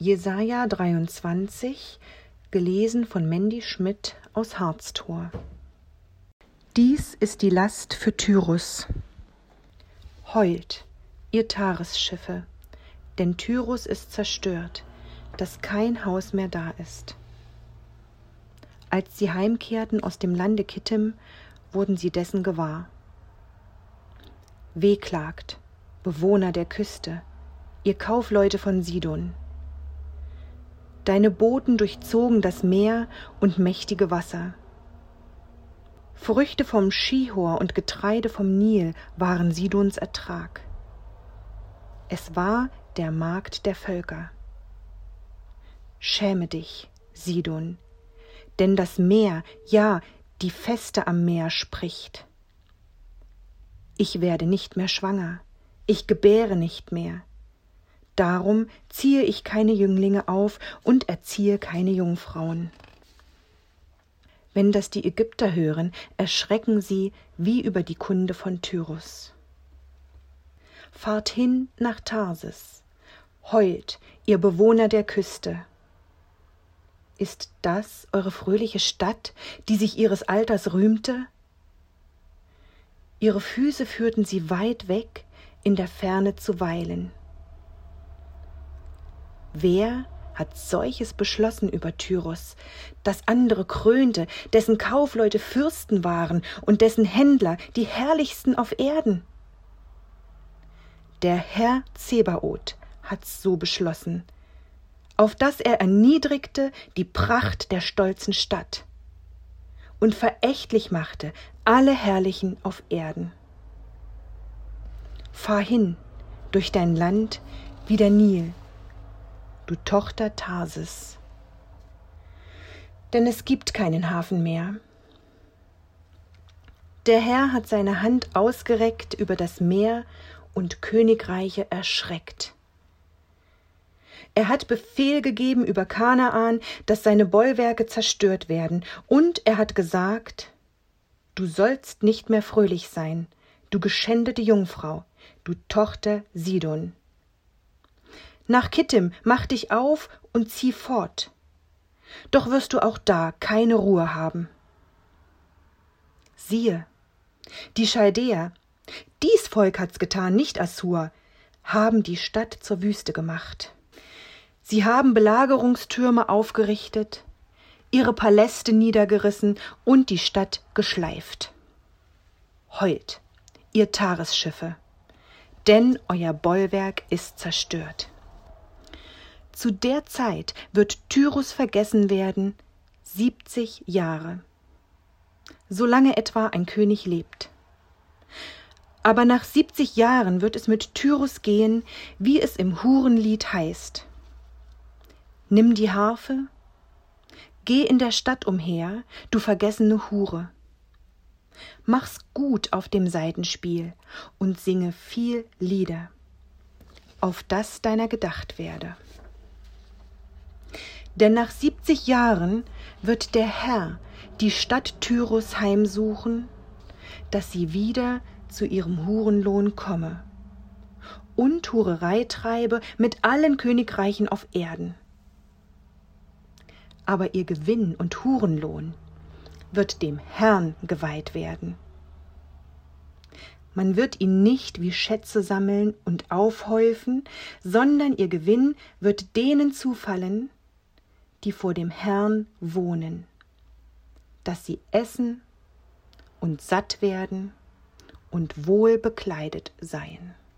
Jesaja 23, gelesen von Mandy Schmidt aus Harztor. Dies ist die Last für Tyrus. Heult, ihr Taresschiffe, denn Tyrus ist zerstört, dass kein Haus mehr da ist. Als sie heimkehrten aus dem Lande Kittim, wurden sie dessen gewahr. Wehklagt, Bewohner der Küste, ihr Kaufleute von Sidon. Deine Booten durchzogen das Meer und mächtige Wasser. Früchte vom Schihor und Getreide vom Nil waren Sidons Ertrag. Es war der Markt der Völker. Schäme dich, Sidon, denn das Meer, ja, die Feste am Meer spricht. Ich werde nicht mehr schwanger, ich gebäre nicht mehr. Darum ziehe ich keine Jünglinge auf und erziehe keine Jungfrauen. Wenn das die Ägypter hören, erschrecken sie wie über die Kunde von Tyrus. Fahrt hin nach Tarsis, heult, ihr Bewohner der Küste. Ist das eure fröhliche Stadt, die sich ihres Alters rühmte? Ihre Füße führten sie weit weg, in der Ferne zu weilen. Wer hat solches beschlossen über Tyros, das andere krönte, dessen Kaufleute Fürsten waren und dessen Händler die herrlichsten auf Erden? Der Herr Zebaoth hat's so beschlossen, auf dass er erniedrigte die Pracht der stolzen Stadt und verächtlich machte alle Herrlichen auf Erden. Fahr hin durch dein Land wie der Nil, du Tochter Tarsis. Denn es gibt keinen Hafen mehr. Der Herr hat seine Hand ausgereckt über das Meer und Königreiche erschreckt. Er hat Befehl gegeben über Kanaan, dass seine Bollwerke zerstört werden, und er hat gesagt, Du sollst nicht mehr fröhlich sein, du geschändete Jungfrau, du Tochter Sidon. Nach Kittim mach dich auf und zieh fort. Doch wirst du auch da keine Ruhe haben. Siehe, die Chaldäer, dies Volk hat's getan, nicht Assur, haben die Stadt zur Wüste gemacht. Sie haben Belagerungstürme aufgerichtet, ihre Paläste niedergerissen und die Stadt geschleift. Heult, ihr Taresschiffe, denn euer Bollwerk ist zerstört. Zu der Zeit wird Tyrus vergessen werden, siebzig Jahre. Solange etwa ein König lebt. Aber nach siebzig Jahren wird es mit Tyrus gehen, wie es im Hurenlied heißt. Nimm die Harfe, geh in der Stadt umher, du vergessene Hure. Mach's gut auf dem Saitenspiel und singe viel Lieder, auf das deiner gedacht werde. Denn nach siebzig Jahren wird der Herr die Stadt Tyrus heimsuchen, dass sie wieder zu ihrem Hurenlohn komme und Hurerei treibe mit allen Königreichen auf Erden. Aber ihr Gewinn und Hurenlohn wird dem Herrn geweiht werden. Man wird ihn nicht wie Schätze sammeln und aufhäufen, sondern ihr Gewinn wird denen zufallen, die vor dem Herrn wohnen, dass sie essen und satt werden und wohl bekleidet seien.